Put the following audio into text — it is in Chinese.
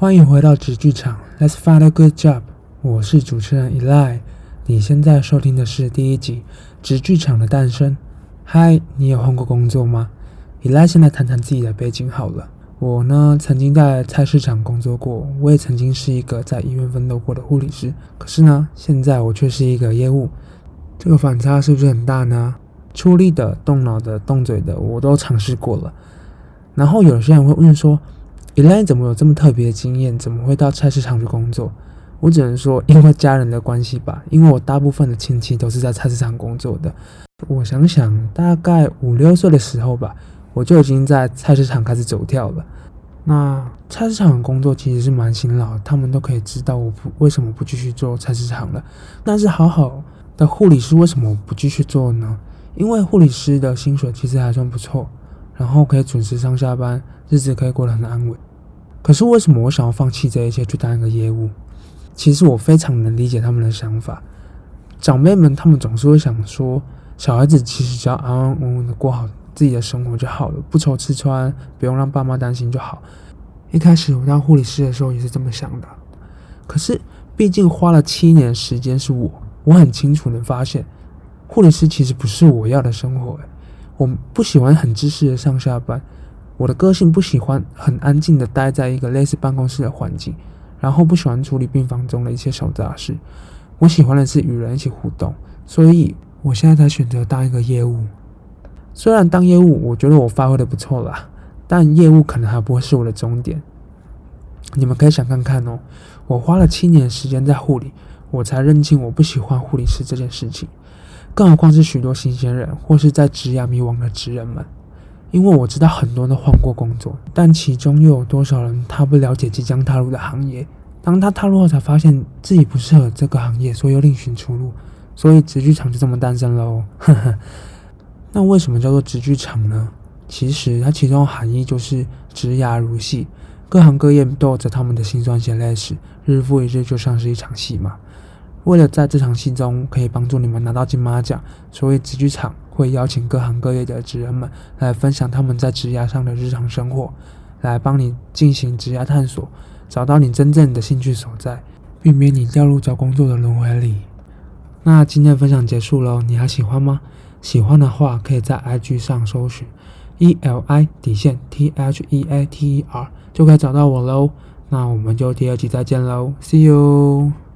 欢迎回到纸剧场，Let's find a good job。我是主持人 Eli。你现在收听的是第一集《纸剧场的诞生》。嗨，你有换过工作吗？Eli 先来谈谈自己的背景好了。我呢，曾经在菜市场工作过，我也曾经是一个在医院奋斗过的护理师。可是呢，现在我却是一个业务，这个反差是不是很大呢？出力的、动脑的、动嘴的，我都尝试过了。然后有些人会问说：“Eli 怎么有这么特别的经验？怎么会到菜市场去工作？”我只能说，因为家人的关系吧。因为我大部分的亲戚都是在菜市场工作的。我想想，大概五六岁的时候吧。我就已经在菜市场开始走跳了。那菜市场的工作其实是蛮辛劳，他们都可以知道我不为什么不继续做菜市场了。但是好好的护理师为什么不继续做呢？因为护理师的薪水其实还算不错，然后可以准时上下班，日子可以过得很安稳。可是为什么我想要放弃这一切去当一个业务？其实我非常能理解他们的想法。长辈们他们总是会想说，小孩子其实只要安安稳稳的过好。自己的生活就好了，不愁吃穿，不用让爸妈担心就好。一开始我当护理师的时候也是这么想的，可是毕竟花了七年时间是我，我很清楚的发现，护理师其实不是我要的生活诶。我不喜欢很知识的上下班，我的个性不喜欢很安静的待在一个类似办公室的环境，然后不喜欢处理病房中的一些小杂事。我喜欢的是与人一起互动，所以我现在才选择当一个业务。虽然当业务，我觉得我发挥的不错啦，但业务可能还不会是我的终点。你们可以想看看哦，我花了七年时间在护理，我才认清我不喜欢护理师这件事情。更何况是许多新鲜人或是在职涯迷惘的职人们，因为我知道很多人都换过工作，但其中又有多少人他不了解即将踏入的行业？当他踏入后才发现自己不适合这个行业，所以又另寻出路，所以直剧场就这么诞生了呵呵。那为什么叫做直剧场呢？其实它其中的含义就是直牙如戏，各行各业都有着他们的辛酸血泪史，日复一日就像是一场戏嘛。为了在这场戏中可以帮助你们拿到金马奖，所以直剧场会邀请各行各业的职人们来分享他们在职涯上的日常生活，来帮你进行职涯探索，找到你真正的兴趣所在，避免你掉入找工作的轮回里。那今天的分享结束了，你还喜欢吗？喜欢的话，可以在 IG 上搜寻 E L I 底线 T H E A T E R，就可以找到我喽。那我们就第二集再见喽，See you。